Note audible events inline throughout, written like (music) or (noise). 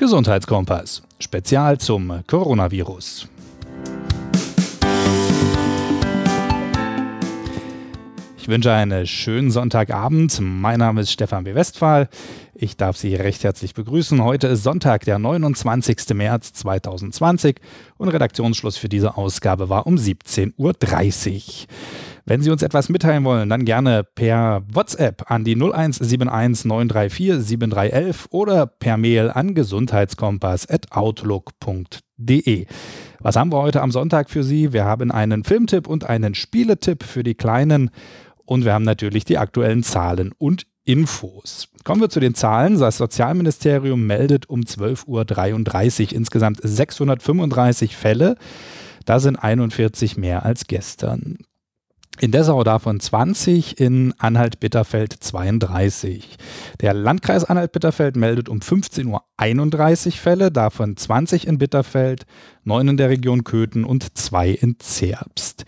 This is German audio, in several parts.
Gesundheitskompass. Spezial zum Coronavirus. Wünsche einen schönen Sonntagabend. Mein Name ist Stefan B. Westphal. Ich darf Sie recht herzlich begrüßen. Heute ist Sonntag, der 29. März 2020 und Redaktionsschluss für diese Ausgabe war um 17.30 Uhr. Wenn Sie uns etwas mitteilen wollen, dann gerne per WhatsApp an die 0171 934 7311 oder per Mail an gesundheitskompass.outlook.de. Was haben wir heute am Sonntag für Sie? Wir haben einen Filmtipp und einen Spieletipp für die Kleinen und wir haben natürlich die aktuellen Zahlen und Infos. Kommen wir zu den Zahlen. Das Sozialministerium meldet um 12.33 Uhr insgesamt 635 Fälle. Da sind 41 mehr als gestern. In Dessau davon 20, in Anhalt-Bitterfeld 32. Der Landkreis Anhalt-Bitterfeld meldet um 15.31 Uhr Fälle, davon 20 in Bitterfeld, 9 in der Region Köthen und 2 in Zerbst.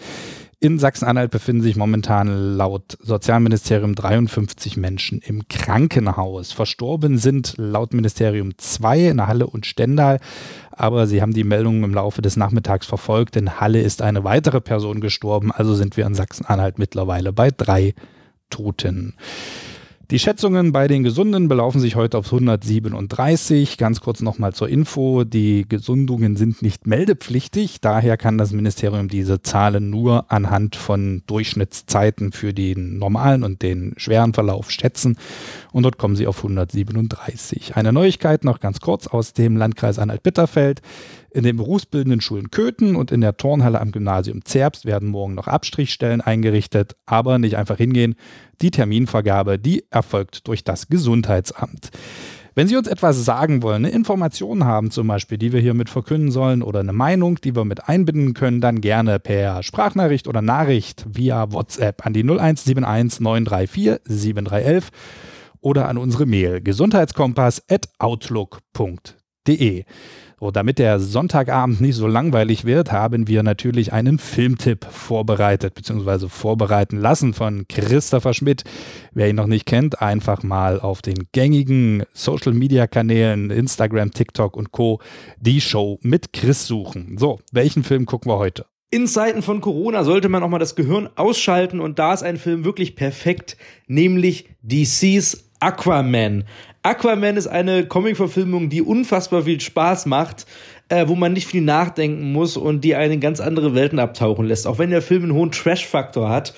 In Sachsen-Anhalt befinden sich momentan laut Sozialministerium 53 Menschen im Krankenhaus. Verstorben sind laut Ministerium zwei in Halle und Stendal. Aber Sie haben die Meldungen im Laufe des Nachmittags verfolgt. In Halle ist eine weitere Person gestorben. Also sind wir in Sachsen-Anhalt mittlerweile bei drei Toten. Die Schätzungen bei den Gesunden belaufen sich heute auf 137. Ganz kurz nochmal zur Info. Die Gesundungen sind nicht meldepflichtig. Daher kann das Ministerium diese Zahlen nur anhand von Durchschnittszeiten für den normalen und den schweren Verlauf schätzen. Und dort kommen sie auf 137. Eine Neuigkeit noch ganz kurz aus dem Landkreis Anhalt-Bitterfeld. In den berufsbildenden Schulen Köthen und in der Turnhalle am Gymnasium Zerbst werden morgen noch Abstrichstellen eingerichtet, aber nicht einfach hingehen. Die Terminvergabe, die erfolgt durch das Gesundheitsamt. Wenn Sie uns etwas sagen wollen, eine Information haben zum Beispiel, die wir hier mit verkünden sollen oder eine Meinung, die wir mit einbinden können, dann gerne per Sprachnachricht oder Nachricht via WhatsApp an die 0171 934 7311 oder an unsere Mail gesundheitskompass.outlook.de. So, damit der Sonntagabend nicht so langweilig wird, haben wir natürlich einen Filmtipp vorbereitet, beziehungsweise vorbereiten lassen von Christopher Schmidt. Wer ihn noch nicht kennt, einfach mal auf den gängigen Social Media Kanälen, Instagram, TikTok und Co. die Show mit Chris suchen. So, welchen Film gucken wir heute? In Zeiten von Corona sollte man auch mal das Gehirn ausschalten und da ist ein Film wirklich perfekt, nämlich DC's Aquaman. Aquaman ist eine Comic-Verfilmung, die unfassbar viel Spaß macht, äh, wo man nicht viel nachdenken muss und die einen in ganz andere Welten abtauchen lässt. Auch wenn der Film einen hohen Trash-Faktor hat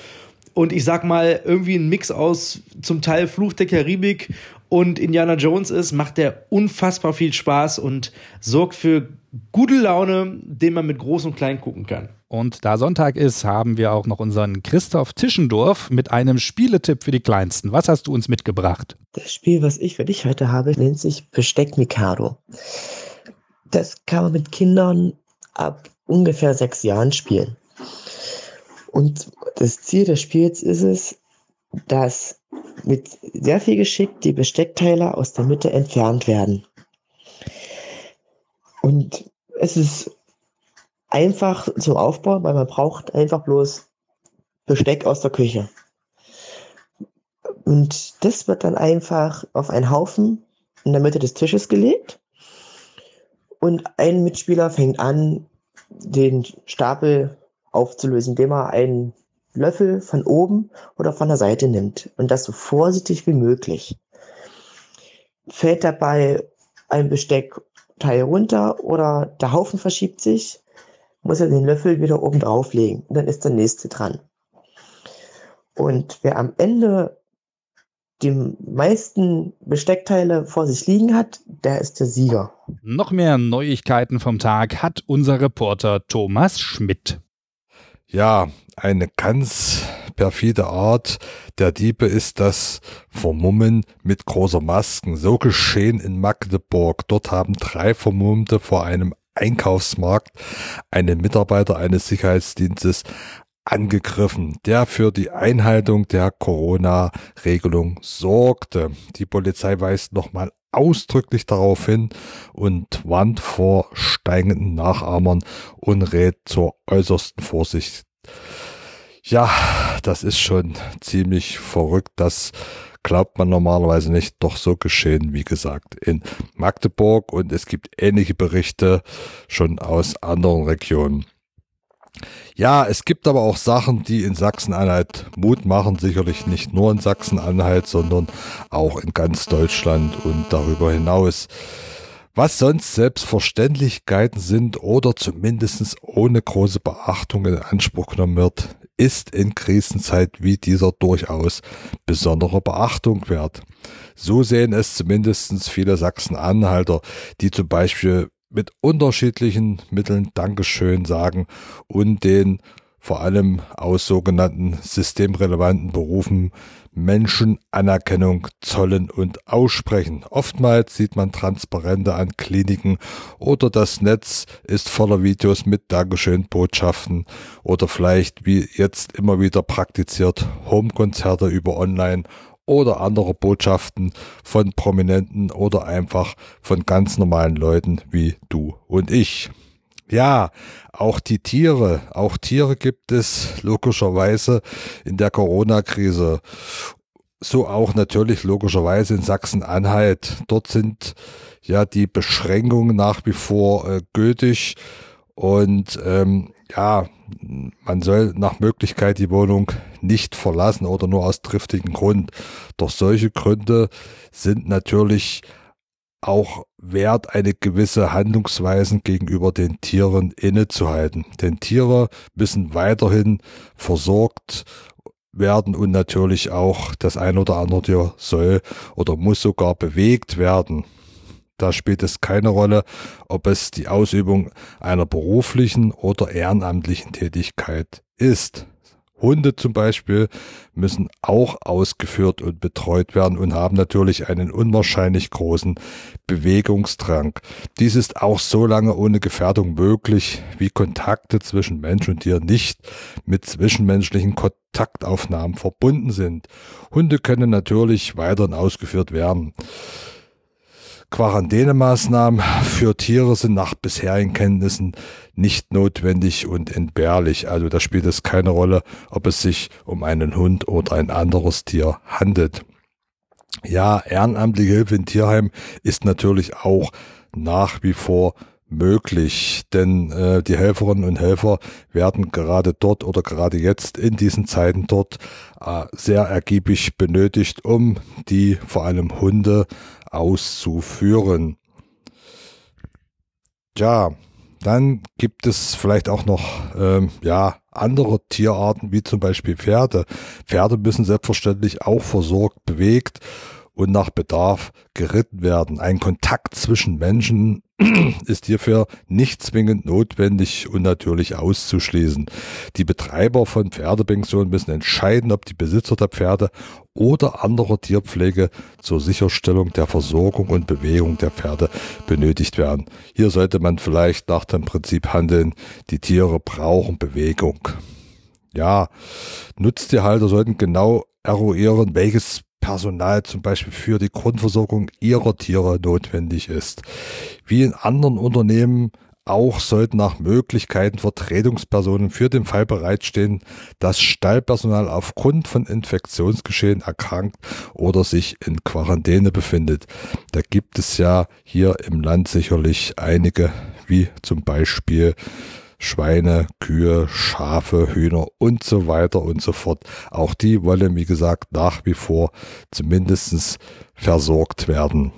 und ich sag mal irgendwie ein Mix aus zum Teil Fluch der Karibik und Indiana Jones ist, macht der unfassbar viel Spaß und sorgt für gute Laune, den man mit groß und klein gucken kann. Und da Sonntag ist, haben wir auch noch unseren Christoph Tischendorf mit einem Spieletipp für die Kleinsten. Was hast du uns mitgebracht? Das Spiel, was ich für dich heute habe, nennt sich Besteck Mikado. Das kann man mit Kindern ab ungefähr sechs Jahren spielen. Und das Ziel des Spiels ist es, dass mit sehr viel Geschick die Besteckteile aus der Mitte entfernt werden. Und es ist einfach zum Aufbau, weil man braucht einfach bloß Besteck aus der Küche. Und das wird dann einfach auf einen Haufen in der Mitte des Tisches gelegt. Und ein Mitspieler fängt an, den Stapel aufzulösen, indem er einen Löffel von oben oder von der Seite nimmt. Und das so vorsichtig wie möglich. Fällt dabei ein Besteckteil runter oder der Haufen verschiebt sich, muss er den Löffel wieder oben drauflegen. Und dann ist der nächste dran. Und wer am Ende die meisten Besteckteile vor sich liegen hat, der ist der Sieger. Noch mehr Neuigkeiten vom Tag hat unser Reporter Thomas Schmidt. Ja, eine ganz perfide Art der Diebe ist das Vermummen mit großer Masken. So geschehen in Magdeburg. Dort haben drei Vermummte vor einem Einkaufsmarkt einen Mitarbeiter eines Sicherheitsdienstes angegriffen, der für die Einhaltung der Corona-Regelung sorgte. Die Polizei weist nochmal ausdrücklich darauf hin und warnt vor steigenden Nachahmern und rät zur äußersten Vorsicht. Ja, das ist schon ziemlich verrückt, dass glaubt man normalerweise nicht, doch so geschehen, wie gesagt, in Magdeburg und es gibt ähnliche Berichte schon aus anderen Regionen. Ja, es gibt aber auch Sachen, die in Sachsen-Anhalt Mut machen, sicherlich nicht nur in Sachsen-Anhalt, sondern auch in ganz Deutschland und darüber hinaus. Was sonst Selbstverständlichkeiten sind oder zumindest ohne große Beachtung in Anspruch genommen wird, ist in Krisenzeit wie dieser durchaus besondere Beachtung wert. So sehen es zumindest viele Sachsen-Anhalter, die zum Beispiel mit unterschiedlichen Mitteln Dankeschön sagen und den vor allem aus sogenannten systemrelevanten Berufen Menschen Anerkennung zollen und aussprechen. Oftmals sieht man Transparente an Kliniken oder das Netz ist voller Videos mit Dankeschön-Botschaften oder vielleicht wie jetzt immer wieder praktiziert Homekonzerte über Online oder andere Botschaften von Prominenten oder einfach von ganz normalen Leuten wie du und ich. Ja, auch die Tiere, auch Tiere gibt es logischerweise in der Corona-Krise. So auch natürlich logischerweise in Sachsen-Anhalt. Dort sind ja die Beschränkungen nach wie vor äh, gültig und ähm, ja, man soll nach Möglichkeit die Wohnung nicht verlassen oder nur aus triftigen Grund. Doch solche Gründe sind natürlich auch wert, eine gewisse Handlungsweisen gegenüber den Tieren innezuhalten. Denn Tiere müssen weiterhin versorgt werden und natürlich auch das ein oder andere Tier soll oder muss sogar bewegt werden. Da spielt es keine Rolle, ob es die Ausübung einer beruflichen oder ehrenamtlichen Tätigkeit ist. Hunde zum Beispiel müssen auch ausgeführt und betreut werden und haben natürlich einen unwahrscheinlich großen Bewegungsdrang. Dies ist auch so lange ohne Gefährdung möglich, wie Kontakte zwischen Mensch und Tier nicht mit zwischenmenschlichen Kontaktaufnahmen verbunden sind. Hunde können natürlich weiterhin ausgeführt werden. Quarantänemaßnahmen für Tiere sind nach bisherigen Kenntnissen nicht notwendig und entbehrlich. Also da spielt es keine Rolle, ob es sich um einen Hund oder ein anderes Tier handelt. Ja, ehrenamtliche Hilfe in Tierheim ist natürlich auch nach wie vor möglich, denn äh, die Helferinnen und Helfer werden gerade dort oder gerade jetzt in diesen Zeiten dort äh, sehr ergiebig benötigt, um die vor allem Hunde auszuführen. Ja, dann gibt es vielleicht auch noch ähm, ja andere Tierarten wie zum Beispiel Pferde. Pferde müssen selbstverständlich auch versorgt, bewegt und nach Bedarf geritten werden. Ein Kontakt zwischen Menschen (clears throat) ist hierfür nicht zwingend notwendig und natürlich auszuschließen. Die Betreiber von Pferdepensionen müssen entscheiden, ob die Besitzer der Pferde oder anderer Tierpflege zur Sicherstellung der Versorgung und Bewegung der Pferde benötigt werden. Hier sollte man vielleicht nach dem Prinzip handeln, die Tiere brauchen Bewegung. Ja, Nutztierhalter sollten genau eruieren, welches Personal zum Beispiel für die Grundversorgung ihrer Tiere notwendig ist. Wie in anderen Unternehmen auch sollten nach Möglichkeiten Vertretungspersonen für den Fall bereitstehen, dass Stallpersonal aufgrund von Infektionsgeschehen erkrankt oder sich in Quarantäne befindet. Da gibt es ja hier im Land sicherlich einige, wie zum Beispiel Schweine, Kühe, Schafe, Hühner und so weiter und so fort. Auch die wollen, wie gesagt, nach wie vor zumindest versorgt werden.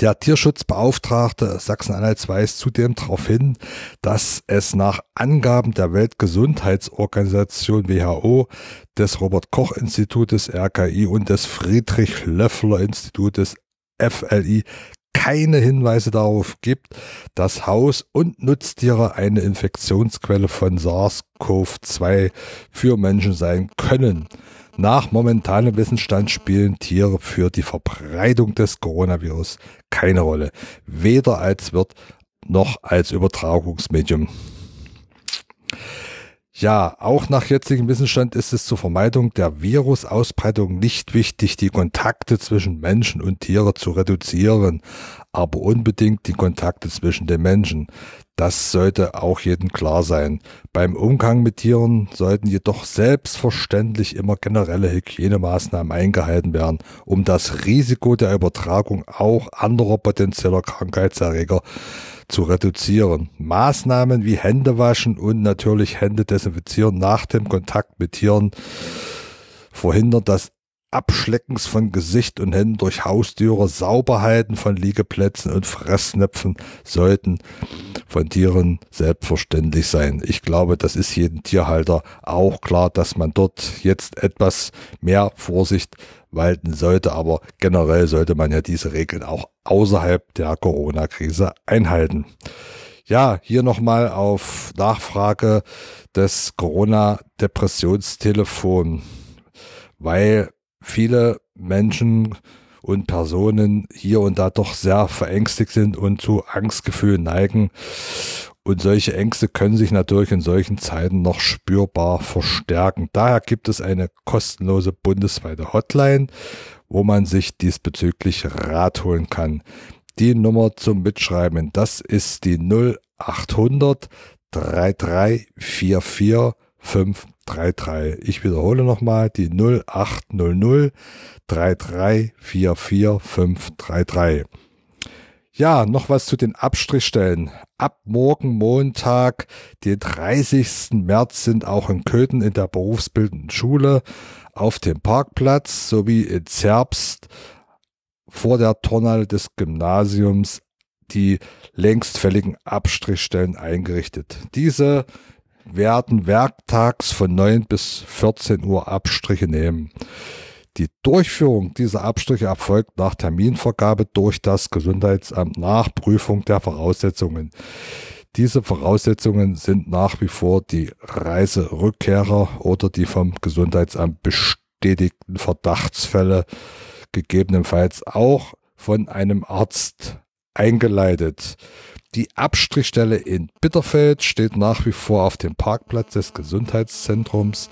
Der Tierschutzbeauftragte Sachsen-Anhalts weist zudem darauf hin, dass es nach Angaben der Weltgesundheitsorganisation WHO, des Robert Koch Institutes RKI und des Friedrich Löffler Institutes FLI keine Hinweise darauf gibt, dass Haus- und Nutztiere eine Infektionsquelle von SARS-CoV-2 für Menschen sein können. Nach momentanem Wissensstand spielen Tiere für die Verbreitung des Coronavirus keine Rolle, weder als Wirt noch als Übertragungsmedium. Ja, auch nach jetzigem Wissensstand ist es zur Vermeidung der Virusausbreitung nicht wichtig, die Kontakte zwischen Menschen und Tiere zu reduzieren, aber unbedingt die Kontakte zwischen den Menschen. Das sollte auch jedem klar sein. Beim Umgang mit Tieren sollten jedoch selbstverständlich immer generelle Hygienemaßnahmen eingehalten werden, um das Risiko der Übertragung auch anderer potenzieller Krankheitserreger zu reduzieren. Maßnahmen wie Händewaschen und natürlich Hände desinfizieren nach dem Kontakt mit Tieren verhindern das Abschleckens von Gesicht und Händen durch Haustüre, Sauberhalten von Liegeplätzen und Fressnäpfen sollten von Tieren selbstverständlich sein. Ich glaube, das ist jedem Tierhalter auch klar, dass man dort jetzt etwas mehr Vorsicht walten sollte, aber generell sollte man ja diese Regeln auch außerhalb der Corona-Krise einhalten. Ja, hier nochmal auf Nachfrage des Corona-Depressionstelefon, weil viele Menschen und Personen hier und da doch sehr verängstigt sind und zu Angstgefühlen neigen. Und solche Ängste können sich natürlich in solchen Zeiten noch spürbar verstärken. Daher gibt es eine kostenlose bundesweite Hotline, wo man sich diesbezüglich Rat holen kann. Die Nummer zum Mitschreiben, das ist die 0800 3344 533. Ich wiederhole nochmal die 0800 3344 533. Ja, noch was zu den Abstrichstellen. Ab morgen Montag, den 30. März, sind auch in Köthen in der berufsbildenden Schule auf dem Parkplatz sowie in Zerbst vor der Turnhalle des Gymnasiums die längstfälligen Abstrichstellen eingerichtet. Diese werden werktags von 9 bis 14 Uhr Abstriche nehmen. Die Durchführung dieser Abstriche erfolgt nach Terminvergabe durch das Gesundheitsamt nach Prüfung der Voraussetzungen. Diese Voraussetzungen sind nach wie vor die Reiserückkehrer oder die vom Gesundheitsamt bestätigten Verdachtsfälle, gegebenenfalls auch von einem Arzt eingeleitet. Die Abstrichstelle in Bitterfeld steht nach wie vor auf dem Parkplatz des Gesundheitszentrums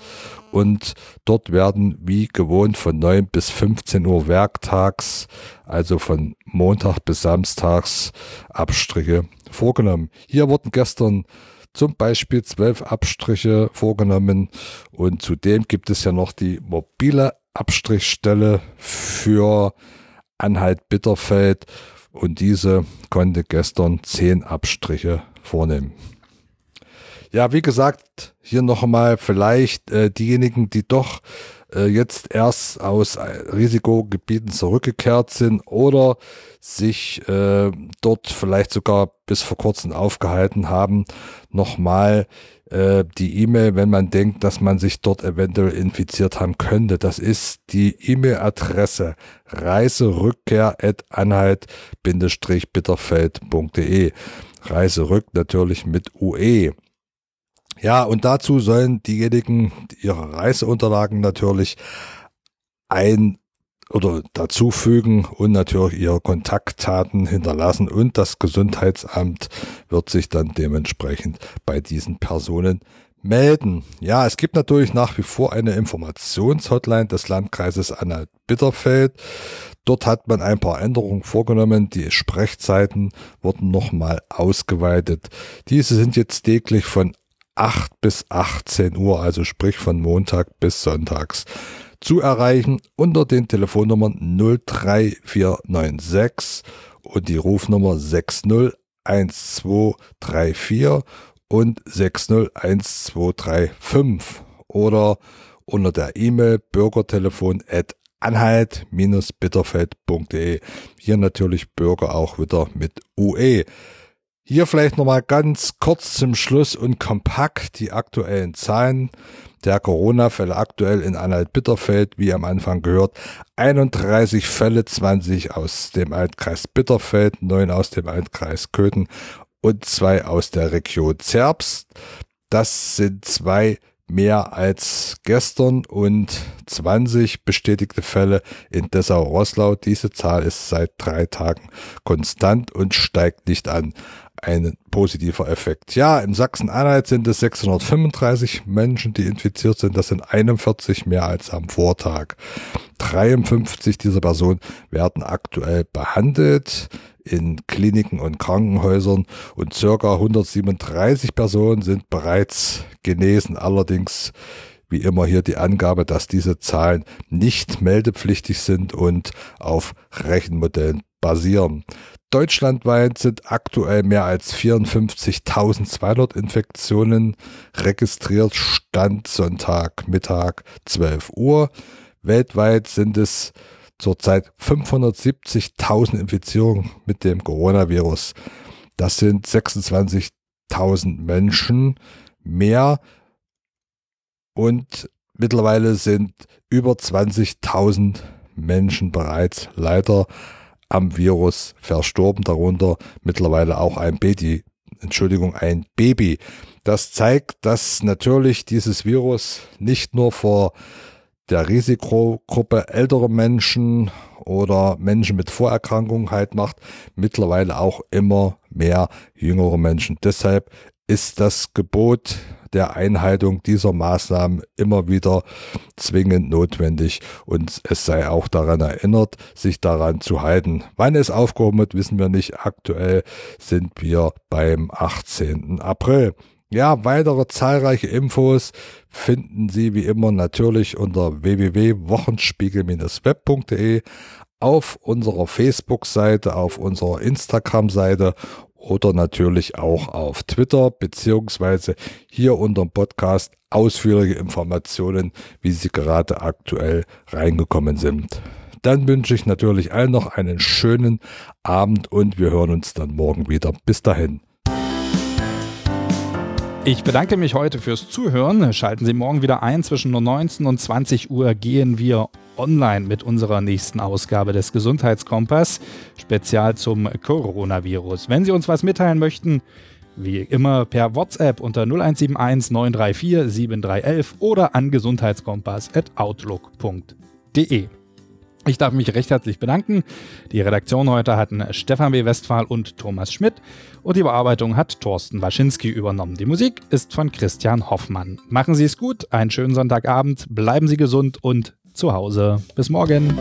und dort werden wie gewohnt von 9 bis 15 Uhr werktags, also von Montag bis Samstags, Abstriche vorgenommen. Hier wurden gestern zum Beispiel zwölf Abstriche vorgenommen und zudem gibt es ja noch die mobile Abstrichstelle für Anhalt Bitterfeld und diese konnte gestern zehn Abstriche vornehmen. Ja, wie gesagt, hier noch einmal vielleicht äh, diejenigen, die doch äh, jetzt erst aus äh, Risikogebieten zurückgekehrt sind oder sich äh, dort vielleicht sogar bis vor kurzem aufgehalten haben, nochmal äh, die E-Mail, wenn man denkt, dass man sich dort eventuell infiziert haben könnte. Das ist die E-Mail-Adresse reiserückkehr.anhalt-bitterfeld.de. Reiserück natürlich mit UE. Ja, und dazu sollen diejenigen ihre Reiseunterlagen natürlich ein oder dazufügen und natürlich ihre Kontaktdaten hinterlassen und das Gesundheitsamt wird sich dann dementsprechend bei diesen Personen melden. Ja, es gibt natürlich nach wie vor eine Informationshotline des Landkreises Anhalt-Bitterfeld. Dort hat man ein paar Änderungen vorgenommen. Die Sprechzeiten wurden nochmal ausgeweitet. Diese sind jetzt täglich von 8 bis 18 Uhr, also sprich von Montag bis Sonntags zu erreichen unter den Telefonnummern 03496 und die Rufnummer 601234 und 601235 oder unter der E-Mail bürgertelefon at anhalt-bitterfeld.de. Hier natürlich Bürger auch wieder mit UE. Hier vielleicht nochmal ganz kurz zum Schluss und kompakt die aktuellen Zahlen der Corona-Fälle aktuell in Anhalt-Bitterfeld, wie am Anfang gehört, 31 Fälle, 20 aus dem Altkreis Bitterfeld, 9 aus dem Altkreis Köthen und 2 aus der Region Zerbst. Das sind zwei mehr als gestern und 20 bestätigte Fälle in Dessau-Rosslau. Diese Zahl ist seit drei Tagen konstant und steigt nicht an ein positiver Effekt. Ja, in Sachsen-Anhalt sind es 635 Menschen, die infiziert sind. Das sind 41 mehr als am Vortag. 53 dieser Personen werden aktuell behandelt in Kliniken und Krankenhäusern und circa 137 Personen sind bereits genesen. Allerdings wie immer hier die Angabe, dass diese Zahlen nicht meldepflichtig sind und auf Rechenmodellen basieren. Deutschlandweit sind aktuell mehr als 54.200 Infektionen registriert, Stand Sonntag Mittag 12 Uhr. Weltweit sind es zurzeit 570.000 Infizierungen mit dem Coronavirus. Das sind 26.000 Menschen mehr und mittlerweile sind über 20.000 Menschen bereits leider am Virus verstorben, darunter mittlerweile auch ein Baby, Entschuldigung, ein Baby. Das zeigt, dass natürlich dieses Virus nicht nur vor der Risikogruppe ältere Menschen oder Menschen mit Vorerkrankungen halt macht, mittlerweile auch immer mehr jüngere Menschen. Deshalb ist das Gebot der Einhaltung dieser Maßnahmen immer wieder zwingend notwendig und es sei auch daran erinnert, sich daran zu halten. Wann es aufgehoben wird, wissen wir nicht. Aktuell sind wir beim 18. April. Ja, weitere zahlreiche Infos finden Sie wie immer natürlich unter www.wochenspiegel-web.de auf unserer Facebook-Seite, auf unserer Instagram-Seite oder natürlich auch auf Twitter beziehungsweise hier unter dem Podcast ausführliche Informationen, wie sie gerade aktuell reingekommen sind. Dann wünsche ich natürlich allen noch einen schönen Abend und wir hören uns dann morgen wieder. Bis dahin. Ich bedanke mich heute fürs Zuhören. Schalten Sie morgen wieder ein. Zwischen 19 und 20 Uhr gehen wir online mit unserer nächsten Ausgabe des Gesundheitskompass, spezial zum Coronavirus. Wenn Sie uns was mitteilen möchten, wie immer per WhatsApp unter 0171 934 7311 oder an gesundheitskompass.outlook.de. Ich darf mich recht herzlich bedanken. Die Redaktion heute hatten Stefan W. Westphal und Thomas Schmidt und die Bearbeitung hat Thorsten Waschinski übernommen. Die Musik ist von Christian Hoffmann. Machen Sie es gut, einen schönen Sonntagabend, bleiben Sie gesund und zu Hause. Bis morgen.